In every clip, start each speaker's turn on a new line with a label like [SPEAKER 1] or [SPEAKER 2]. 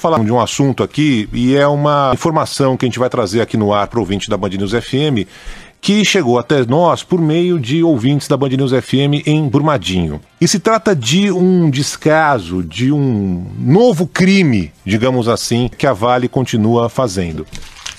[SPEAKER 1] falar de um assunto aqui e é uma informação que a gente vai trazer aqui no ar para o ouvinte da Band News FM que chegou até nós por meio de ouvintes da Band News FM em Brumadinho. E se trata de um descaso, de um novo crime, digamos assim, que a Vale continua fazendo.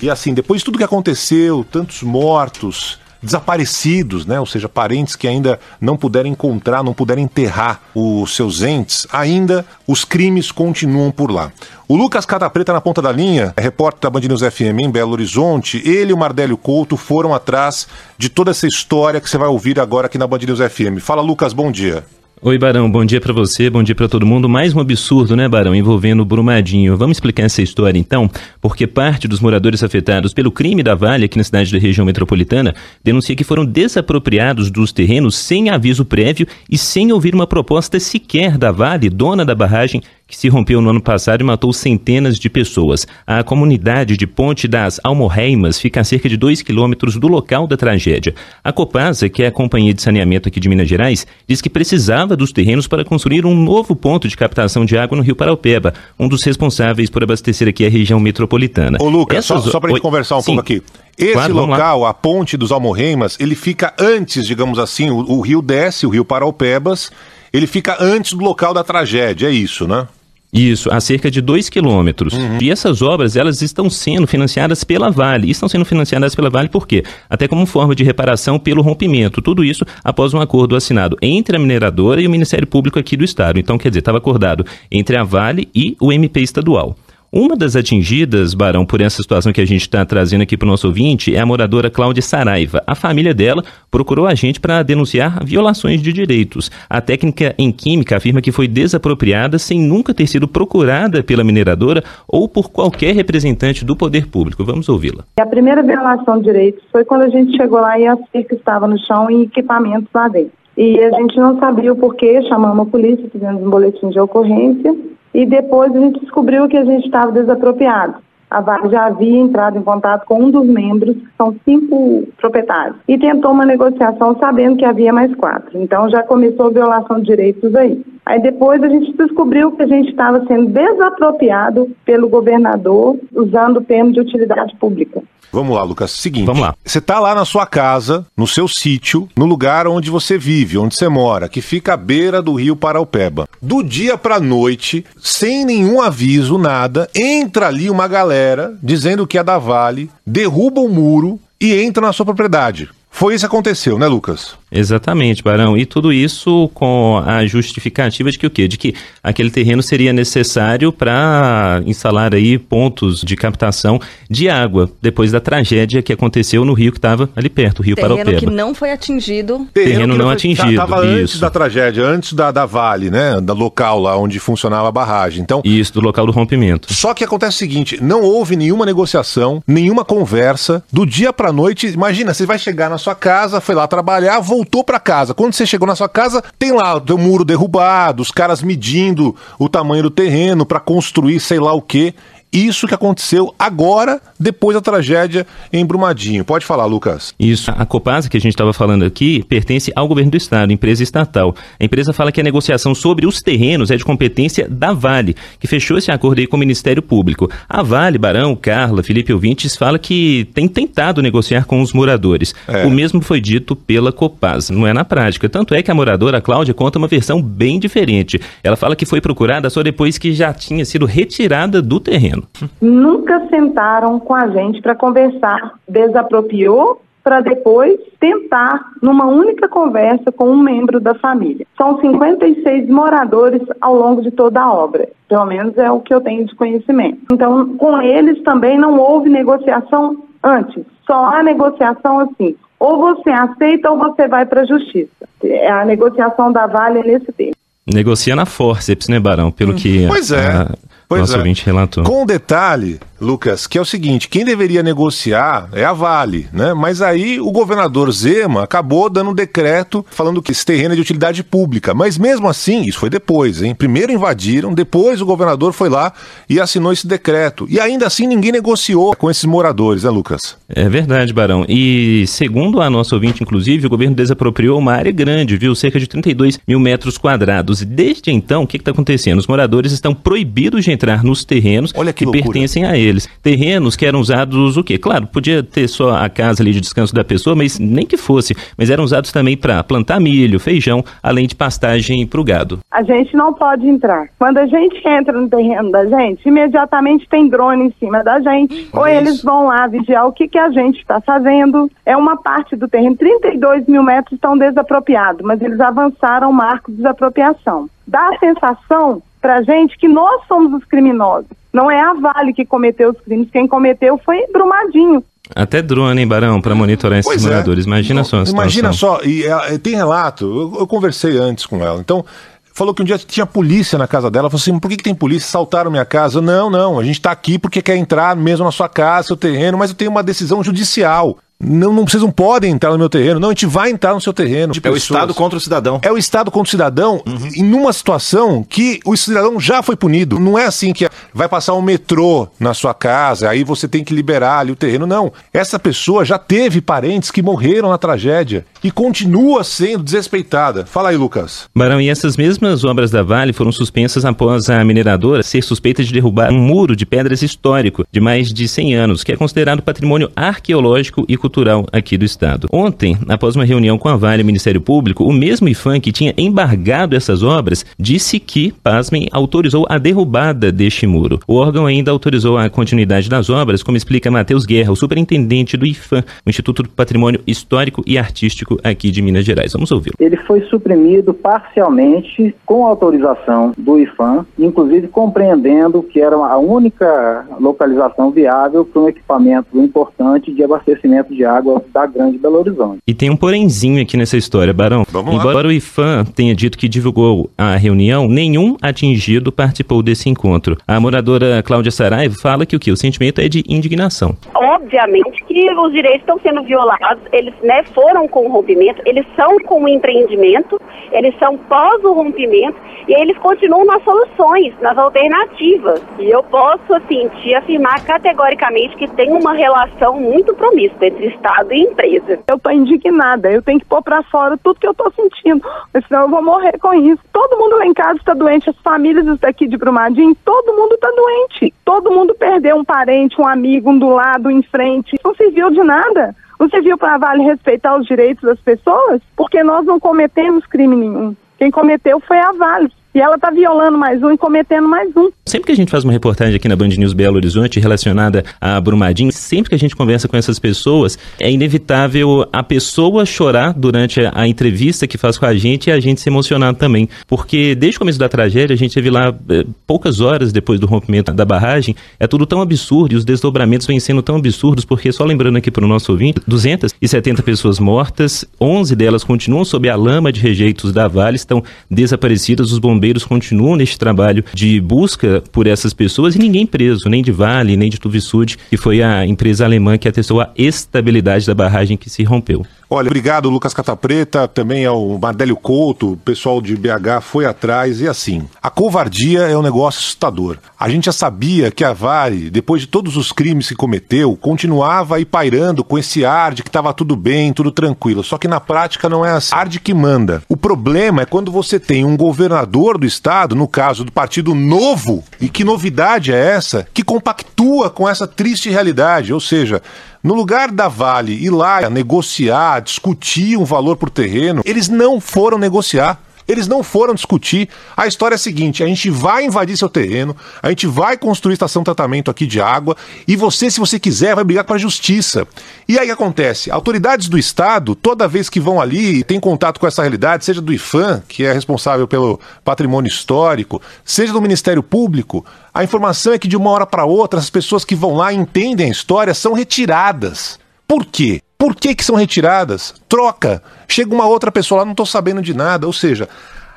[SPEAKER 1] E assim, depois de tudo que aconteceu, tantos mortos, desaparecidos, né? ou seja, parentes que ainda não puderam encontrar, não puderam enterrar os seus entes, ainda os crimes continuam por lá. O Lucas Cata Preta na ponta da linha, é repórter da Band News FM em Belo Horizonte, ele e o Mardélio Couto foram atrás de toda essa história que você vai ouvir agora aqui na Band News FM. Fala Lucas, bom dia.
[SPEAKER 2] Oi, Barão, bom dia para você, bom dia para todo mundo. Mais um absurdo, né, Barão, envolvendo o Brumadinho. Vamos explicar essa história então, porque parte dos moradores afetados pelo crime da Vale aqui na cidade da região metropolitana denuncia que foram desapropriados dos terrenos sem aviso prévio e sem ouvir uma proposta sequer da Vale, dona da barragem, que se rompeu no ano passado e matou centenas de pessoas. A comunidade de Ponte das Almorreimas fica a cerca de 2 quilômetros do local da tragédia. A Copasa, que é a companhia de saneamento aqui de Minas Gerais, diz que precisava dos terrenos para construir um novo ponto de captação de água no Rio Paraupeba, um dos responsáveis por abastecer aqui a região metropolitana.
[SPEAKER 1] Ô Lucas, Essas... só, só para a gente conversar um Sim. pouco aqui. Esse claro, local, a ponte dos Almorreimas, ele fica antes, digamos assim, o, o rio desce, o rio Paraupebas, ele fica antes do local da tragédia, é isso, né?
[SPEAKER 2] Isso, a cerca de 2 quilômetros. Uhum. E essas obras, elas estão sendo financiadas pela Vale. Estão sendo financiadas pela Vale por quê? Até como forma de reparação pelo rompimento. Tudo isso após um acordo assinado entre a mineradora e o Ministério Público aqui do Estado. Então, quer dizer, estava acordado entre a Vale e o MP estadual. Uma das atingidas, Barão, por essa situação que a gente está trazendo aqui para o nosso ouvinte é a moradora Cláudia Saraiva. A família dela procurou a gente para denunciar violações de direitos. A técnica em química afirma que foi desapropriada sem nunca ter sido procurada pela mineradora ou por qualquer representante do poder público. Vamos ouvi-la.
[SPEAKER 3] A primeira violação de direitos foi quando a gente chegou lá e a cerca estava no chão e equipamentos lá dentro. E a gente não sabia o porquê, chamamos a polícia, fizemos um boletim de ocorrência e depois a gente descobriu que a gente estava desapropriado. A Vale já havia entrado em contato com um dos membros, que são cinco proprietários, e tentou uma negociação sabendo que havia mais quatro. Então já começou a violação de direitos aí. Aí depois a gente descobriu que a gente estava sendo desapropriado pelo governador usando o termo de utilidade pública.
[SPEAKER 1] Vamos lá, Lucas. Seguinte. Vamos lá. Você está lá na sua casa, no seu sítio, no lugar onde você vive, onde você mora, que fica à beira do rio Paraupeba. Do dia para noite, sem nenhum aviso, nada, entra ali uma galera dizendo que é da Vale, derruba o muro e entra na sua propriedade. Foi isso que aconteceu, né, Lucas?
[SPEAKER 2] Exatamente, Barão. E tudo isso com a justificativa de que o quê? De que aquele terreno seria necessário para instalar aí pontos de captação de água depois da tragédia que aconteceu no rio que estava ali perto, o rio terreno Paraupeba.
[SPEAKER 4] Terreno que não foi atingido.
[SPEAKER 1] Terreno, terreno não, não atingido. Estava antes da tragédia, antes da, da Vale, né, da local lá onde funcionava a barragem. Então,
[SPEAKER 2] isso, do local do rompimento.
[SPEAKER 1] Só que acontece o seguinte, não houve nenhuma negociação, nenhuma conversa, do dia para noite, imagina, você vai chegar na sua casa, foi lá trabalhar, voltou para casa. Quando você chegou na sua casa, tem lá o muro derrubado, os caras medindo o tamanho do terreno para construir sei lá o que. Isso que aconteceu agora, depois da tragédia em Brumadinho. Pode falar, Lucas.
[SPEAKER 2] Isso. A Copasa, que a gente estava falando aqui, pertence ao governo do estado, empresa estatal. A empresa fala que a negociação sobre os terrenos é de competência da Vale, que fechou esse acordo aí com o Ministério Público. A Vale, Barão, Carla, Felipe Ouvintes fala que tem tentado negociar com os moradores. É. O mesmo foi dito pela Copasa. Não é na prática. Tanto é que a moradora, a Cláudia, conta uma versão bem diferente. Ela fala que foi procurada só depois que já tinha sido retirada do terreno.
[SPEAKER 3] Nunca sentaram com a gente para conversar. Desapropriou para depois tentar, numa única conversa com um membro da família. São 56 moradores ao longo de toda a obra, pelo menos é o que eu tenho de conhecimento. Então, com eles também não houve negociação antes, só há negociação assim. Ou você aceita ou você vai para a justiça. A negociação da Vale é nesse tempo.
[SPEAKER 2] Negocia na forceps, né, Barão? Pelo hum. que.
[SPEAKER 1] Pois é. A
[SPEAKER 2] Pois Nosso é. ouvinte relatou.
[SPEAKER 1] Com detalhe, Lucas, que é o seguinte: quem deveria negociar é a Vale, né? Mas aí o governador Zema acabou dando um decreto falando que esse terreno é de utilidade pública. Mas mesmo assim, isso foi depois, hein? Primeiro invadiram, depois o governador foi lá e assinou esse decreto. E ainda assim ninguém negociou com esses moradores, né, Lucas?
[SPEAKER 2] É verdade, Barão. E segundo a nossa ouvinte, inclusive, o governo desapropriou uma área grande, viu? Cerca de 32 mil metros quadrados. E desde então, o que está acontecendo? Os moradores estão proibidos de entrar nos terrenos que, que pertencem a eles. Terrenos que eram usados o quê? Claro, podia ter só a casa ali de descanso da pessoa, mas nem que fosse. Mas eram usados também para plantar milho, feijão, além de pastagem para o gado.
[SPEAKER 3] A gente não pode entrar. Quando a gente entra no terreno da gente, imediatamente tem drone em cima da gente. Ou eles vão lá vigiar o que, que a gente está fazendo. É uma parte do terreno. 32 mil metros estão desapropriados, mas eles avançaram o marco de desapropriação. Dá a sensação para a gente que nós somos os criminosos. Não é a Vale que cometeu os crimes, quem cometeu foi Brumadinho.
[SPEAKER 2] Até drone, hein, Barão, para monitorar esses pois é. moradores. É. Imagina só a situação.
[SPEAKER 1] Imagina só, e é, tem relato, eu, eu, conversei antes com ela. Então, falou que um dia tinha polícia na casa dela. Falou assim: por que, que tem polícia? Saltaram minha casa. Não, não, a gente está aqui porque quer entrar mesmo na sua casa, seu terreno, mas eu tenho uma decisão judicial. Não, não, não podem entrar no meu terreno. Não, a gente vai entrar no seu terreno.
[SPEAKER 2] é o Estado contra o cidadão.
[SPEAKER 1] É o Estado contra o cidadão uhum. em numa situação que o cidadão já foi punido. Não é assim que vai passar um metrô na sua casa, aí você tem que liberar ali o terreno. Não. Essa pessoa já teve parentes que morreram na tragédia e continua sendo desrespeitada. Fala aí, Lucas.
[SPEAKER 2] Barão, e essas mesmas obras da Vale foram suspensas após a mineradora ser suspeita de derrubar um muro de pedras histórico de mais de 100 anos, que é considerado patrimônio arqueológico e cultural Cultural aqui do estado. Ontem, após uma reunião com a Vale e o Ministério Público, o mesmo IFAM que tinha embargado essas obras disse que, pasmem, autorizou a derrubada deste muro. O órgão ainda autorizou a continuidade das obras, como explica Matheus Guerra, o superintendente do IFAM, o Instituto do Patrimônio Histórico e Artístico aqui de Minas Gerais. Vamos ouvir.
[SPEAKER 4] Ele foi suprimido parcialmente com autorização do IFAM, inclusive compreendendo que era a única localização viável para um equipamento importante de abastecimento de de água da Grande Belo Horizonte.
[SPEAKER 2] E tem um porenzinho aqui nessa história, Barão. Vamos Embora lá. o IFAM tenha dito que divulgou a reunião, nenhum atingido participou desse encontro. A moradora Cláudia Saraiva fala que o que? O sentimento é de indignação.
[SPEAKER 5] Obviamente que os direitos estão sendo violados, eles né, foram com o rompimento, eles são com o empreendimento, eles são pós o rompimento e eles continuam nas soluções, nas alternativas. E eu posso, assim, te afirmar categoricamente que tem uma relação muito promíscua entre Estado e empresa.
[SPEAKER 3] Eu tô indignada, eu tenho que pôr para fora tudo que eu tô sentindo, senão eu vou morrer com isso. Todo mundo lá em casa está doente, as famílias daqui de Brumadinho, todo mundo está doente. Todo mundo perdeu um parente, um amigo, um do lado, em frente. Não serviu de nada. Não serviu para Vale respeitar os direitos das pessoas? Porque nós não cometemos crime nenhum. Quem cometeu foi a Vale. E ela está violando mais um e cometendo mais um.
[SPEAKER 2] Sempre que a gente faz uma reportagem aqui na Band News Belo Horizonte relacionada a Brumadinho, sempre que a gente conversa com essas pessoas, é inevitável a pessoa chorar durante a, entrevista que faz com a gente e a gente se emocionar também. Porque desde o começo da tragédia, a gente teve lá é, poucas horas depois do rompimento da barragem, é tudo tão absurdo e os desdobramentos vêm sendo tão absurdos, porque só lembrando aqui para o nosso ouvinte, 270 pessoas mortas, 11 delas continuam sob a lama de rejeitos da Vale, estão desaparecidas, os bombeiros bombeiros continuam neste trabalho de busca por essas pessoas e ninguém preso, nem de Vale, nem de Tuvisud, que foi a empresa alemã que atestou a estabilidade da barragem que se rompeu.
[SPEAKER 1] Olha, obrigado Lucas Catapreta, também ao Mardélio Couto, o pessoal de BH foi atrás e assim. A covardia é um negócio assustador. A gente já sabia que a Vale, depois de todos os crimes que cometeu, continuava aí pairando com esse ar de que estava tudo bem, tudo tranquilo. Só que na prática não é assim. Ar de que manda. O problema é quando você tem um governador do estado, no caso do Partido Novo, e que novidade é essa, que compactua com essa triste realidade, ou seja, no lugar da Vale ir lá negociar, discutir um valor por terreno, eles não foram negociar. Eles não foram discutir. A história é a seguinte: a gente vai invadir seu terreno, a gente vai construir estação de tratamento aqui de água e você, se você quiser, vai brigar com a justiça. E aí acontece? Autoridades do Estado, toda vez que vão ali e têm contato com essa realidade, seja do IFAM, que é responsável pelo patrimônio histórico, seja do Ministério Público, a informação é que de uma hora para outra as pessoas que vão lá e entendem a história são retiradas. Por quê? Por que, que são retiradas? Troca. Chega uma outra pessoa lá, não estou sabendo de nada. Ou seja,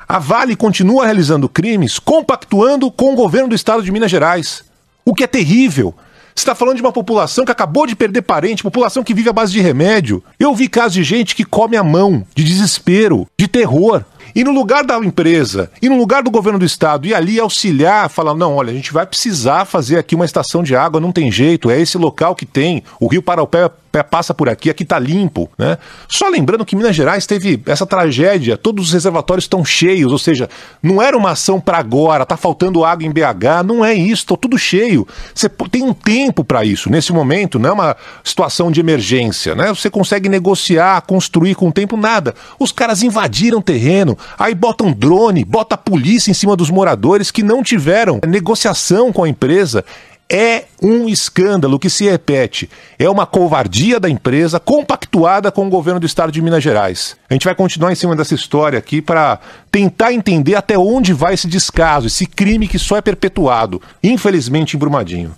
[SPEAKER 1] a Vale continua realizando crimes compactuando com o governo do estado de Minas Gerais. O que é terrível. Você está falando de uma população que acabou de perder parente, população que vive à base de remédio. Eu vi casos de gente que come a mão, de desespero, de terror. E no lugar da empresa, e no lugar do governo do estado, e ali auxiliar, falar: não, olha, a gente vai precisar fazer aqui uma estação de água, não tem jeito, é esse local que tem, o Rio Paraupé passa por aqui, aqui tá limpo, né? Só lembrando que Minas Gerais teve essa tragédia, todos os reservatórios estão cheios, ou seja, não era uma ação para agora, tá faltando água em BH, não é isso, tá tudo cheio. Você tem um tempo para isso, nesse momento, não é uma situação de emergência, né? Você consegue negociar, construir com o tempo, nada. Os caras invadiram terreno, Aí botam drone, bota a polícia em cima dos moradores que não tiveram negociação com a empresa. É um escândalo que se repete. É uma covardia da empresa compactuada com o governo do estado de Minas Gerais. A gente vai continuar em cima dessa história aqui para tentar entender até onde vai esse descaso, esse crime que só é perpetuado, infelizmente em Brumadinho.